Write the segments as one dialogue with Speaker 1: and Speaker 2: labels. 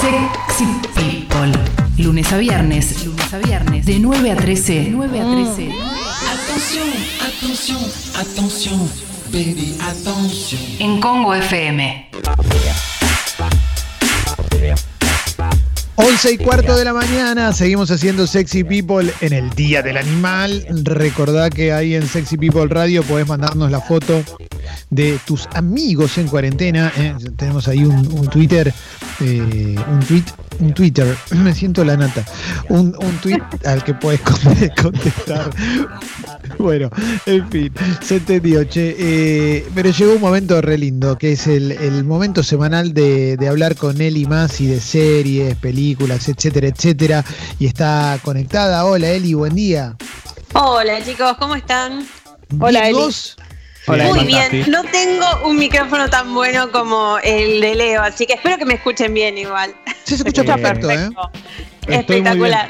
Speaker 1: Sexy People. Lunes a viernes, lunes a viernes, de 9 a 13. 9 a 13.
Speaker 2: Attention, attention, attention, baby, attention.
Speaker 1: En Congo FM.
Speaker 3: 11 y cuarto de la mañana, seguimos haciendo Sexy People en el Día del Animal. Recordá que ahí en Sexy People Radio podés mandarnos la foto de tus amigos en cuarentena. ¿eh? Tenemos ahí un, un Twitter, eh, un tweet, un Twitter, me siento la nata, un, un tweet al que puedes contestar. Bueno, en fin, se entendió, che. Eh, pero llegó un momento re lindo, que es el, el momento semanal de, de hablar con Eli Masi de series, películas, etcétera, etcétera. Y está conectada. Hola Eli, buen día.
Speaker 4: Hola chicos, ¿cómo están?
Speaker 5: Hola,
Speaker 3: ¿Bien
Speaker 5: Eli.
Speaker 3: vos?
Speaker 4: Muy bien, no tengo un micrófono tan bueno como el de Leo, así que espero que me escuchen bien igual.
Speaker 3: Sí, se escucha
Speaker 5: Eh,
Speaker 3: perfecto, ¿eh?
Speaker 4: Espectacular.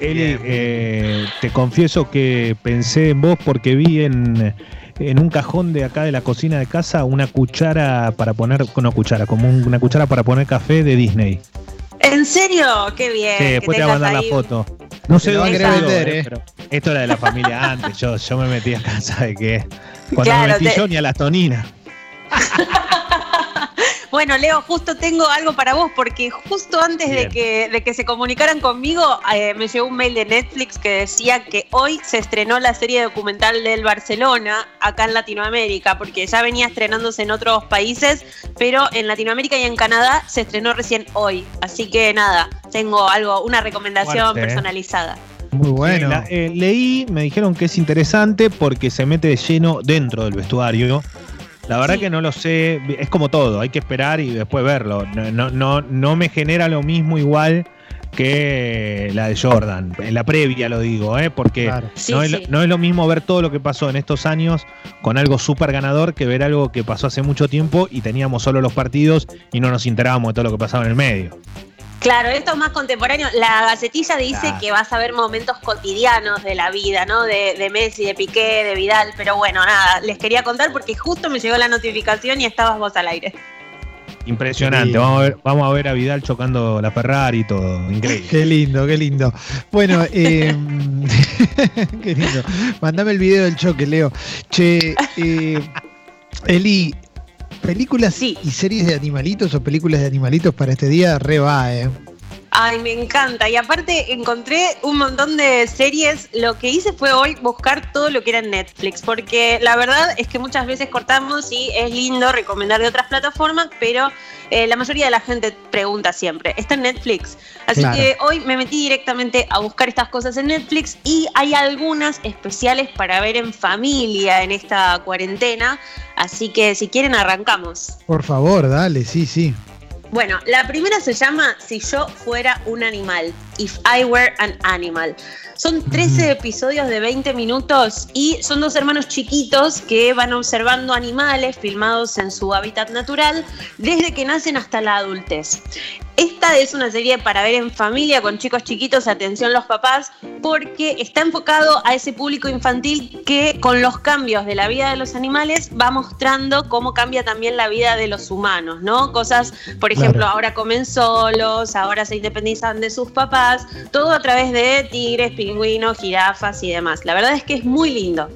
Speaker 5: Eli, eh, te confieso que pensé en vos porque vi en, en un cajón de acá de la cocina de casa una cuchara para poner, no cuchara, como un- una cuchara para poner café de Disney.
Speaker 4: ¿En serio? Qué bien.
Speaker 5: Sí, después te voy a mandar la foto. No sé dónde
Speaker 3: vender,
Speaker 5: eh,
Speaker 3: eh.
Speaker 5: pero esto era de la familia antes. Yo, yo me metí a casa de que cuando
Speaker 4: Claro,
Speaker 5: me metí
Speaker 4: te-
Speaker 5: yo ni a las toninas.
Speaker 4: Bueno, Leo, justo tengo algo para vos, porque justo antes de que, de que se comunicaran conmigo, eh, me llegó un mail de Netflix que decía que hoy se estrenó la serie documental del Barcelona acá en Latinoamérica, porque ya venía estrenándose en otros países, pero en Latinoamérica y en Canadá se estrenó recién hoy. Así que nada, tengo algo, una recomendación
Speaker 5: Fuerte, ¿eh?
Speaker 3: Muy bueno.
Speaker 5: Sí, la- eh, leí, me dijeron que es interesante porque se mete de lleno dentro del vestuario. La verdad
Speaker 4: Sí.
Speaker 5: que no lo sé, es como todo, hay que esperar y después verlo. No, no, no, no me genera lo mismo igual que la de Jordan. En la previa lo digo, ¿eh? porque
Speaker 3: Claro.
Speaker 4: Sí,
Speaker 5: no, es,
Speaker 4: sí.
Speaker 5: no es lo mismo ver todo lo que pasó en estos años con algo súper ganador que ver algo que pasó hace mucho tiempo y teníamos solo los partidos y no nos enterábamos de todo lo que pasaba en el medio.
Speaker 4: Claro, esto es más contemporáneo. La gacetilla dice
Speaker 5: Claro.
Speaker 4: que vas a ver momentos cotidianos de la vida, ¿no? De, de Messi, de Piqué, de Vidal. Pero bueno, nada, les quería contar porque justo me llegó la notificación y estabas vos al aire.
Speaker 5: Impresionante,
Speaker 3: Sí.
Speaker 5: vamos a, ver, vamos a ver a Vidal chocando la Ferrari y todo, increíble.
Speaker 3: Qué lindo, qué lindo. Bueno, eh, qué lindo. Mandame el video del choque, Leo. Che, eh, Eli, ¿películas
Speaker 4: Sí.
Speaker 3: y series de animalitos o películas de animalitos para este día? Re va, eh.
Speaker 4: Ay, me encanta. Y aparte encontré un montón de series. Lo que hice fue hoy buscar todo lo que era en Netflix, porque la verdad es que muchas veces cortamos y es lindo recomendar de otras plataformas, pero eh, la mayoría de la gente pregunta siempre, ¿está en Netflix? Así
Speaker 3: Claro.
Speaker 4: que hoy me metí directamente a buscar estas cosas en Netflix y hay algunas especiales para ver en familia en esta cuarentena. Así que si quieren arrancamos.
Speaker 3: Por favor, dale, sí, sí.
Speaker 4: Bueno, la primera se llama Si yo fuera un animal, If I Were an Animal. Son 13 episodios de 20 minutos y son dos hermanos chiquitos que van observando animales filmados en su hábitat natural desde que nacen hasta la adultez. Esta es una serie para ver en familia con chicos chiquitos, atención los papás, porque está enfocado a ese público infantil que con los cambios de la vida de los animales va mostrando cómo cambia también la vida de los humanos, ¿no? Cosas, por ejemplo,
Speaker 3: Claro.
Speaker 4: ahora comen solos, ahora se independizan de sus papás, todo a través de tigres, pingüinos, jirafas y demás. La verdad es que es muy lindo.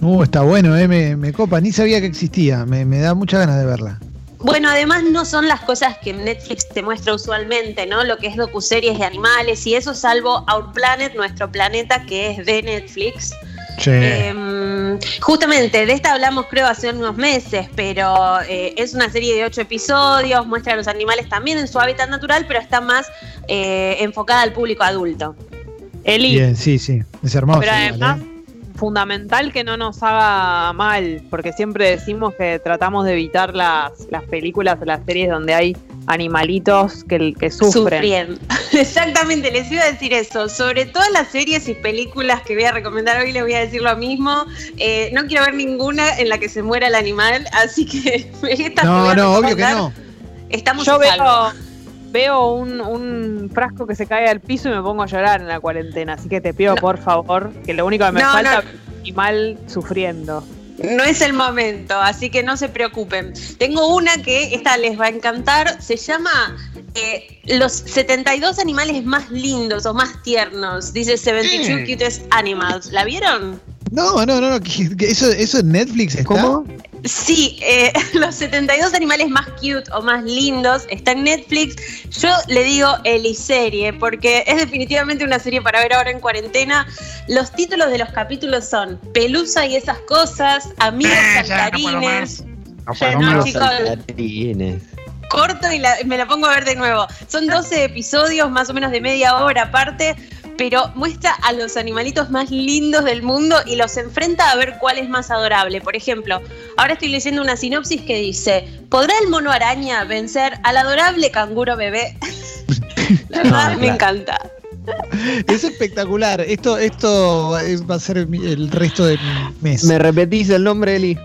Speaker 3: Uh, está bueno, eh, me, me copa. Ni sabía que existía. Me, me da muchas ganas de verla.
Speaker 4: Bueno, además no son las cosas que Netflix te muestra usualmente, ¿no? Lo que es docuseries de animales y eso, salvo Our Planet, nuestro planeta, que es de Netflix.
Speaker 3: Che.
Speaker 4: Em, justamente de esta hablamos creo hace unos meses, pero eh, es una serie de ocho episodios, muestra a los animales también en su hábitat natural, pero está más eh, enfocada al público adulto.
Speaker 6: Eli,
Speaker 3: Bien, sí, sí. Es hermoso.
Speaker 6: pero además. Fundamental que no nos haga mal, porque siempre decimos que tratamos de evitar las, las películas o las series donde hay animalitos que, que sufren.
Speaker 4: Sufriendo. Exactamente, les iba a decir eso. Sobre todas las series y películas que voy a recomendar hoy, les voy a decir lo mismo. Eh, no quiero ver ninguna en la que se muera el animal, así que esta
Speaker 3: No, no, obvio que no.
Speaker 4: Estamos
Speaker 6: Yo
Speaker 4: a salvo.
Speaker 6: veo, veo un, un frasco que se cae al piso y me pongo a llorar en la cuarentena, así que te pido
Speaker 4: No.
Speaker 6: por favor que lo único que me
Speaker 4: No,
Speaker 6: falta
Speaker 4: no.
Speaker 6: es un animal sufriendo.
Speaker 4: no es el momento, así que no se preocupen. Tengo una que esta les va a encantar, se llama eh, Los 72 animales más lindos o más tiernos, dice 72 Cutest Animals. ¿La vieron?
Speaker 3: No, no, no, no. ¿qué- qué- ¿Eso, eso en Netflix está?
Speaker 5: ¿Cómo?
Speaker 4: Sí, eh, los 72 animales más cute o más lindos está en Netflix. Yo le digo Eliserie porque es definitivamente una serie para ver ahora en cuarentena. Los títulos de los capítulos son Pelusa y esas cosas, Amigos
Speaker 3: Eh, ya, no puedo
Speaker 4: saltarines.
Speaker 3: No
Speaker 4: Ya,
Speaker 3: puedo
Speaker 4: no,
Speaker 3: más.
Speaker 4: chicos.
Speaker 7: Saltarines.
Speaker 4: corto y la- me la pongo a ver de nuevo. Son 12 episodios, más o menos de media hora aparte, pero muestra a los animalitos más lindos del mundo y los enfrenta a ver cuál es más adorable. Por ejemplo, ahora estoy leyendo una sinopsis que dice, ¿podrá el mono araña vencer al adorable canguro bebé? La verdad,
Speaker 7: No,
Speaker 4: me
Speaker 7: claro.
Speaker 4: encanta.
Speaker 3: Es espectacular. Esto, esto es- va a ser mi- el resto de mi mes.
Speaker 7: ¿Me repetís el nombre, Eli?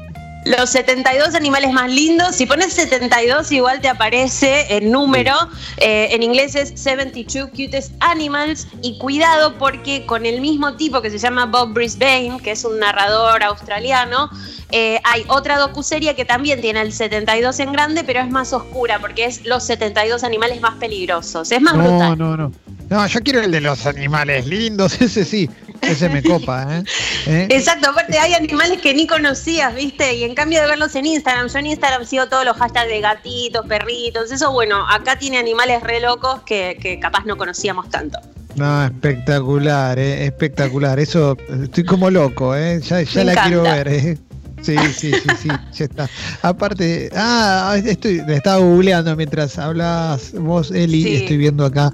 Speaker 4: Los 72 animales más lindos, si pones 72 igual te aparece el número, eh, en inglés es 72 Cutest Animals y cuidado porque con el mismo tipo que se llama Bob Brisbane, que es un narrador australiano, eh, hay otra docuserie que también tiene el 72 en grande, pero es más oscura porque es los 72 animales más peligrosos, es más
Speaker 3: No,
Speaker 4: brutal.
Speaker 3: no, no. No, yo quiero el de los animales lindos, ese sí. Ese me copa, ¿eh? ¿Eh?
Speaker 4: Exacto, aparte hay animales que ni conocías, ¿viste? Y en cambio de verlos en Instagram, yo en Instagram sigo todos los hashtags de gatitos, perritos, eso bueno, acá tiene animales re locos que, que capaz no conocíamos tanto.
Speaker 3: No, espectacular, ¿eh? espectacular. Eso, estoy como loco, ¿eh? Ya, ya la quiero ver, ¿eh? Sí, sí, sí, sí, ya está. Aparte, ah, estoy, le estaba googleando mientras hablabas vos, Eli,
Speaker 4: Sí.
Speaker 3: estoy viendo acá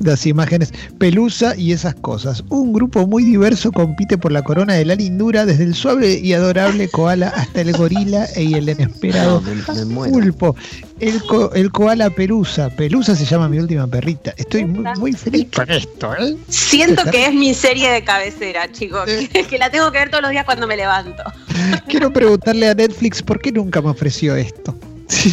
Speaker 3: las imágenes. Pelusa y esas cosas. Un grupo muy diverso compite por la corona de la lindura, desde el suave y adorable koala hasta el gorila y el inesperado
Speaker 7: No, me, me
Speaker 3: pulpo. El, co- el koala pelusa. Pelusa se llama mi última perrita. Estoy muy, muy feliz con esto, ¿eh?
Speaker 4: Siento que es mi serie de cabecera, chicos, que la tengo que ver todos los días cuando me levanto.
Speaker 3: Quiero preguntarle a Netflix por qué nunca me ofreció esto.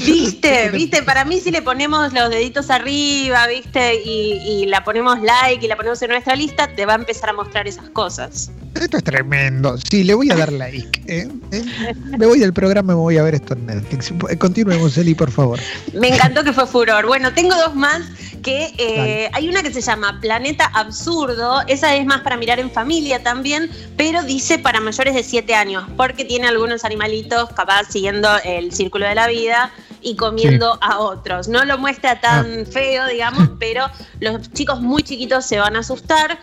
Speaker 4: Viste, viste, para mí si le ponemos los deditos arriba, viste, y, y la ponemos like y la ponemos en nuestra lista, te va a empezar a mostrar esas cosas.
Speaker 3: Esto es tremendo. Sí, le voy a dar like. ¿eh? ¿Eh? Me voy del programa y me voy a ver esto en Netflix. Continuemos, Eli, por favor.
Speaker 4: Me encantó que fue furor. Bueno, tengo dos más que eh, hay una que se llama Planeta Absurdo, esa es más para mirar en familia también, pero dice para mayores de 7 años, porque tiene algunos animalitos capaz siguiendo el círculo de la vida y comiendo a otros. No lo muestra tan feo, digamos, pero los chicos muy chiquitos se van a asustar.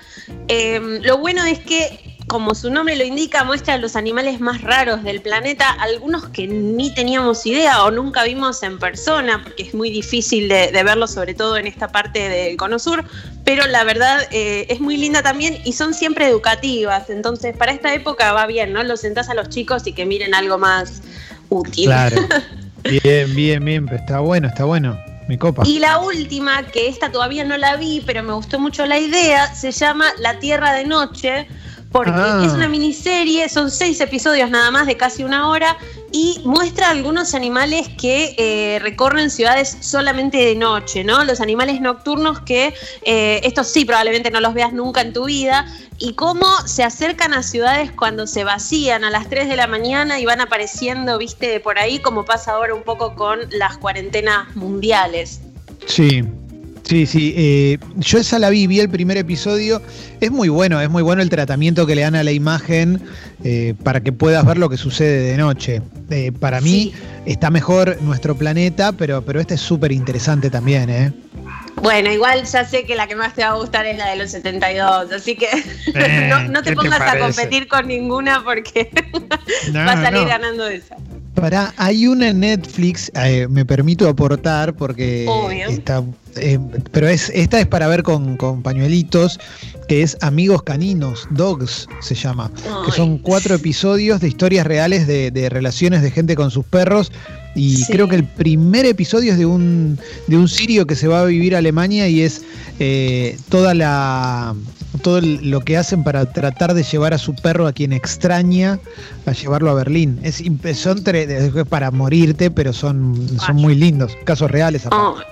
Speaker 4: Eh, lo bueno es que como su nombre lo indica, muestra a los animales más raros del planeta, algunos que ni teníamos idea o nunca vimos en persona, porque es muy difícil de, de verlos, sobre todo en esta parte del Cono Sur, pero la verdad eh, es muy linda también y son siempre educativas, entonces para esta época va bien, ¿no? Los sentás a los chicos y que miren algo más útil.
Speaker 3: Bien, bien, bien. pero Está bueno, está bueno. Mi copa.
Speaker 4: Y la última, que esta todavía no la vi, pero me gustó mucho la idea, se llama La Tierra de Noche, porque
Speaker 3: Ah.
Speaker 4: es una miniserie, son seis episodios nada más de casi una hora, y muestra algunos animales que eh, recorren ciudades solamente de noche, ¿no? Los animales nocturnos que eh, estos sí probablemente no los veas nunca en tu vida, y cómo se acercan a ciudades cuando se vacían a las 3 de la mañana y van apareciendo, viste, por ahí, como pasa ahora un poco con las cuarentenas mundiales.
Speaker 3: Sí, sí, sí. eh, yo esa la vi, vi el primer episodio. Es muy bueno, es muy bueno el tratamiento que le dan a la imagen eh, para que puedas ver lo que sucede de noche. Eh, para mí
Speaker 4: Sí.
Speaker 3: está mejor nuestro planeta, pero, pero este es súper interesante también, ¿eh?
Speaker 4: Bueno, igual ya sé que la que más te va a gustar es la de los 72, así que
Speaker 3: Eh,
Speaker 4: no, no
Speaker 3: ¿qué
Speaker 4: te
Speaker 3: te
Speaker 4: pongas a competir con ninguna porque
Speaker 3: No,
Speaker 4: va a salir
Speaker 3: no.
Speaker 4: ganando esa.
Speaker 3: Pará, hay una en Netflix, eh, me permito aportar porque
Speaker 4: Obvio.
Speaker 3: está, eh, pero es esta es para ver con, con pañuelitos, que es Amigos Caninos, Dogs se llama, que son cuatro episodios de historias reales de, de relaciones de gente con sus perros y
Speaker 4: Sí.
Speaker 3: creo que el primer episodio es de un de un sirio que se va a vivir a Alemania y es eh, toda la todo lo que hacen para tratar de llevar a su perro a quien extraña a llevarlo a Berlín. Es, son para morirte, pero son, son muy lindos, casos reales. aparte.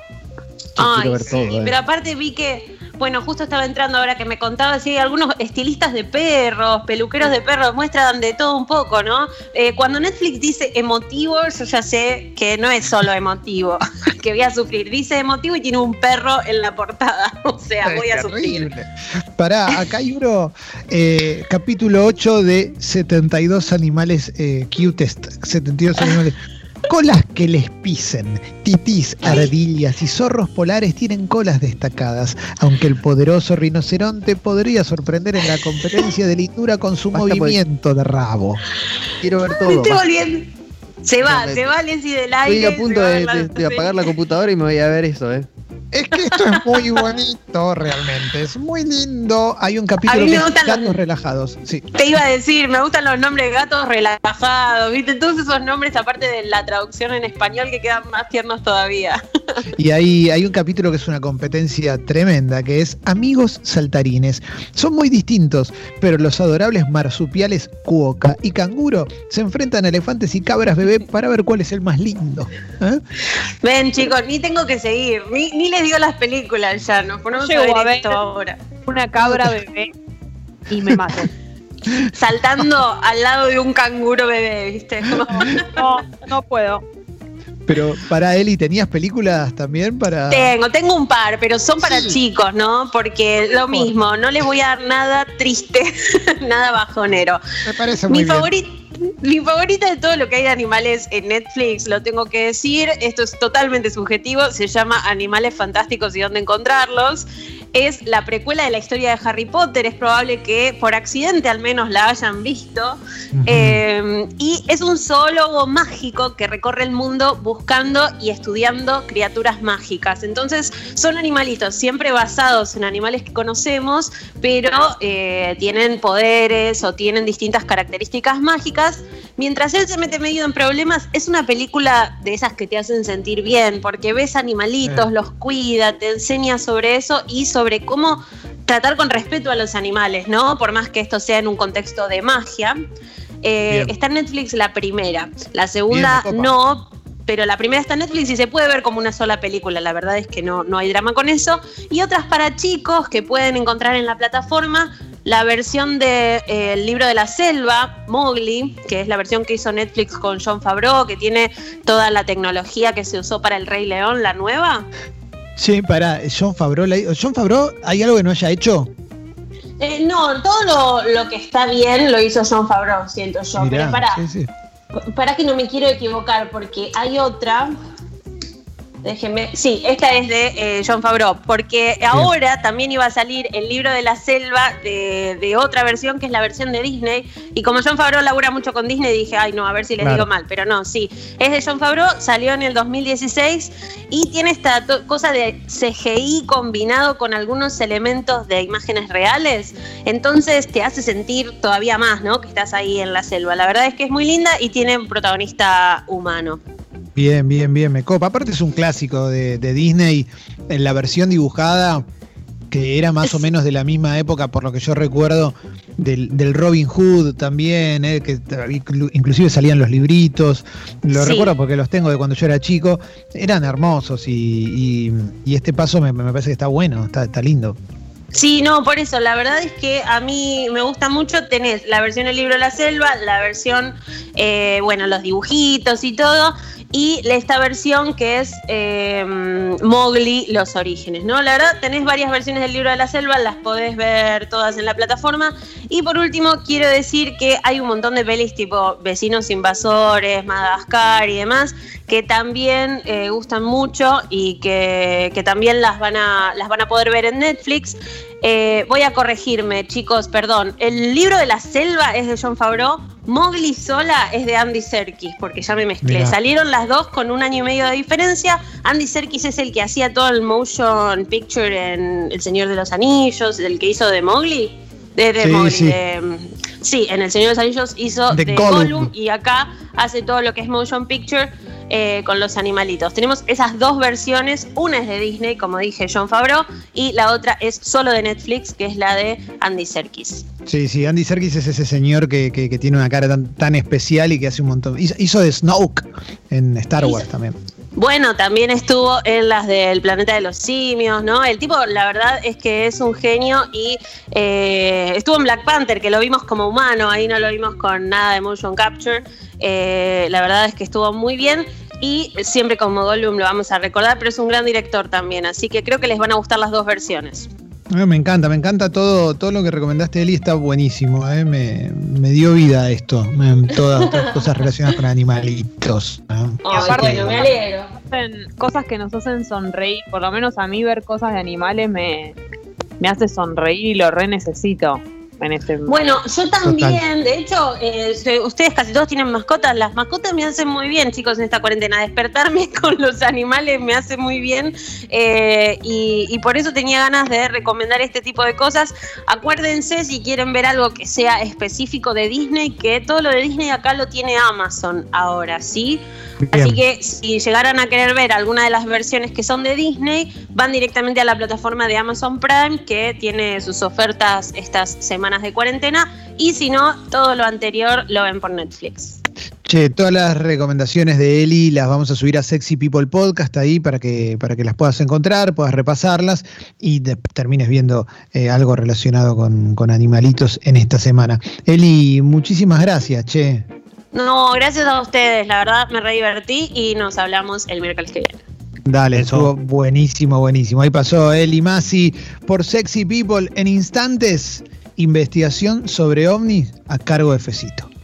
Speaker 4: Ay,
Speaker 7: Yo
Speaker 4: Ay, sí,
Speaker 7: eh.
Speaker 4: pero aparte vi que bueno, justo estaba entrando ahora que me contaba, sí, algunos estilistas de perros, peluqueros de perros, muestran de todo un poco, ¿no? Eh, cuando Netflix dice emotivo, yo ya sé que no es solo emotivo, que voy a sufrir. Dice emotivo y tiene un perro en la portada, o sea, voy a sufrir.
Speaker 3: Pará, acá hay uno, eh, capítulo 8 de 72 animales eh, cutest, 72 animales. Colas que les pisen, titís, ardillas y zorros polares tienen colas destacadas, aunque el poderoso rinoceronte podría sorprender en la competencia de lindura con su
Speaker 7: Basta, pues.
Speaker 3: movimiento de rabo.
Speaker 7: Quiero ver
Speaker 4: Me
Speaker 7: todo.
Speaker 4: estoy
Speaker 7: va.
Speaker 4: volviendo. Se va,
Speaker 7: No,
Speaker 4: se va Leslie del aire.
Speaker 7: Estoy a punto de,
Speaker 4: la-
Speaker 7: de- de apagar la computadora y me voy a ver eso, ¿eh?
Speaker 3: Es que esto es muy bonito, realmente, es muy lindo. Hay un capítulo
Speaker 4: A mí
Speaker 3: que
Speaker 4: me
Speaker 3: es
Speaker 4: gustan los-
Speaker 3: gatos relajados, sí.
Speaker 4: Te iba a decir, me gustan los nombres de gatos relajados, ¿viste? Todos esos nombres, aparte de la traducción en español, que quedan más tiernos todavía.
Speaker 3: Y hay, hay un capítulo que es una competencia tremenda, que es Amigos Saltarines. Son muy distintos, pero los adorables marsupiales Cuoca y Canguro se enfrentan a elefantes y cabras bebé para ver cuál es el más lindo. ¿Eh?
Speaker 4: Ven, chicos, ni tengo que seguir, ni, ni les digo las películas ya, nos ponemos
Speaker 6: Llego
Speaker 4: a ver,
Speaker 6: a ver.
Speaker 4: esto ahora.
Speaker 6: Una cabra bebé y me mato.
Speaker 4: Saltando al lado de un canguro bebé, ¿viste? Como-
Speaker 6: No, no puedo.
Speaker 3: Pero para Eli, ¿tenías películas también para...?
Speaker 4: Tengo, tengo un par, pero son para
Speaker 3: Sí.
Speaker 4: chicos, ¿no? Porque lo mismo, no les voy a dar nada triste, nada bajonero.
Speaker 3: Me parece muy
Speaker 4: Mi,
Speaker 3: bien.
Speaker 4: favorita, mi favorita de todo lo que hay de animales en Netflix, lo tengo que decir, esto es totalmente subjetivo, se llama Animales Fantásticos y dónde encontrarlos. Es la precuela de la historia de Harry Potter, es probable que por accidente al menos la hayan visto. Eh, y es un zoólogo mágico que recorre el mundo buscando y estudiando criaturas mágicas. Entonces son animalitos siempre basados en animales que conocemos, pero eh, tienen poderes o tienen distintas características mágicas. Mientras él se mete medio en problemas, es una película de esas que te hacen sentir bien, porque ves animalitos,
Speaker 3: Sí.
Speaker 4: los cuida, te enseña sobre eso y sobre cómo tratar con respeto a los animales, ¿no? Por más que esto sea en un contexto de magia. Eh, está en Netflix la primera, la segunda
Speaker 3: Bien,
Speaker 4: no, pero la primera está en Netflix y se puede ver como una sola película, la verdad es que no, no hay drama con eso. Y otras para chicos que pueden encontrar en la plataforma, la versión del de, eh, el libro de la selva, Mowgli, que es la versión que hizo Netflix con John Favreau, que tiene toda la tecnología que se usó para el Rey León, la nueva.
Speaker 3: Sí, para John Favreau. la- John Favreau, ¿hay algo que no haya hecho?
Speaker 4: Eh, no, todo lo, lo que está bien lo hizo John Favreau, siento yo.
Speaker 3: Mirá,
Speaker 4: pero para,
Speaker 3: sí, sí.
Speaker 4: para que no me quiero equivocar, porque hay otra. Déjeme. Sí, esta es de eh, John Favreau, porque ahora también iba a salir el libro de la selva de, de otra versión, que es la versión de Disney. Y como John Favreau labura mucho con Disney, dije, ay, no, a ver si les
Speaker 3: Claro.
Speaker 4: digo mal. Pero no, sí. Es de John Favreau, salió en el 2016 y tiene esta cosa de CGI combinado con algunos elementos de imágenes reales. Entonces te hace sentir todavía más, ¿no? Que estás ahí en la selva. La verdad es que es muy linda y tiene un protagonista humano.
Speaker 3: Bien, bien, bien, me copa. Aparte es un clásico de, de Disney en la versión dibujada, que era más o menos de la misma época, por lo que yo recuerdo, del, del Robin Hood también, eh, que inclu- inclusive salían los libritos. Lo
Speaker 4: Sí.
Speaker 3: recuerdo porque los tengo de cuando yo era chico. Eran hermosos y, y- y este paso me, me parece que está bueno, está, está lindo.
Speaker 4: Sí, no, por eso, la verdad es que a mí me gusta mucho, tenés la versión del libro de la selva, la versión, eh, bueno, los dibujitos y todo, y esta versión que es eh, Mowgli, los orígenes, ¿no? La verdad, tenés varias versiones del libro de la selva, las podés ver todas en la plataforma, y por último, quiero decir que hay un montón de pelis tipo Vecinos Invasores, Madagascar y demás, que también eh, gustan mucho y que, que también las van, a, las van a poder ver en Netflix. Eh, voy a corregirme, chicos, perdón. El libro de la selva es de John Favreau. Mowgli sola es de Andy Serkis, porque ya me mezclé.
Speaker 3: Mirá.
Speaker 4: Salieron las dos con un año y medio de diferencia. Andy Serkis es el que hacía todo el motion picture en El Señor de los Anillos, el que hizo de Mowgli. De, de
Speaker 3: Sí,
Speaker 4: Mowgli,
Speaker 3: sí.
Speaker 4: de- sí, en El Señor de los Anillos hizo
Speaker 3: De
Speaker 4: de,
Speaker 3: Gollum.
Speaker 4: Gollum y acá hace todo lo que es motion picture eh, con los animalitos. Tenemos esas dos versiones, una es de Disney, como dije, John Favreau, y la otra es solo de Netflix, que es la de Andy Serkis.
Speaker 3: Sí, sí, Andy Serkis es ese señor que, que- que tiene una cara tan, tan especial y que hace un montón. Hizo, hizo de Snoke en Star
Speaker 4: Hizo-
Speaker 3: Wars también.
Speaker 4: Bueno, también estuvo en las del planeta de los simios, ¿no? El tipo, la verdad es que es un genio y eh, estuvo en Black Panther, que lo vimos como humano, ahí no lo vimos con nada de motion capture. Eh, la verdad es que estuvo muy bien y siempre como Gollum lo vamos a recordar, pero es un gran director también, así que creo que les van a gustar las dos versiones.
Speaker 3: Eh, me encanta, me encanta todo, todo lo que recomendaste, Eli, está buenísimo. eh, Me, me dio vida esto, me- todas las cosas relacionadas con animalitos.
Speaker 4: Ay,
Speaker 6: aparte-
Speaker 4: me alegro.
Speaker 6: Cosas que nos hacen sonreír, por lo menos a mí ver cosas de animales me, me hace sonreír y lo re necesito en este
Speaker 4: Bueno, yo también, de hecho, eh, ustedes casi todos tienen mascotas. Las mascotas me hacen muy bien, chicos, en esta cuarentena. Despertarme con los animales me hace muy bien eh, y, y por eso tenía ganas de recomendar este tipo de cosas. Acuérdense si quieren ver algo que sea específico de Disney, que todo lo de Disney acá lo tiene Amazon ahora, ¿sí? Así que si llegaran a querer ver alguna de las versiones que son de Disney, van directamente a la plataforma de Amazon Prime, que tiene sus ofertas estas semanas de cuarentena, y si no, todo lo anterior lo ven por Netflix.
Speaker 3: Che, todas las recomendaciones de Eli las vamos a subir a Sexy People Podcast ahí para que, para que las puedas encontrar, puedas repasarlas y te- termines viendo eh, algo relacionado con, con animalitos en esta semana. Eli, muchísimas gracias, che.
Speaker 4: No, gracias a ustedes, la verdad me re divertí y nos hablamos el miércoles que viene.
Speaker 3: Dale,
Speaker 5: Eso.
Speaker 3: estuvo buenísimo, buenísimo. Ahí pasó Eli Masi por Sexy People en instantes. Investigación sobre ovnis a cargo de Fecito.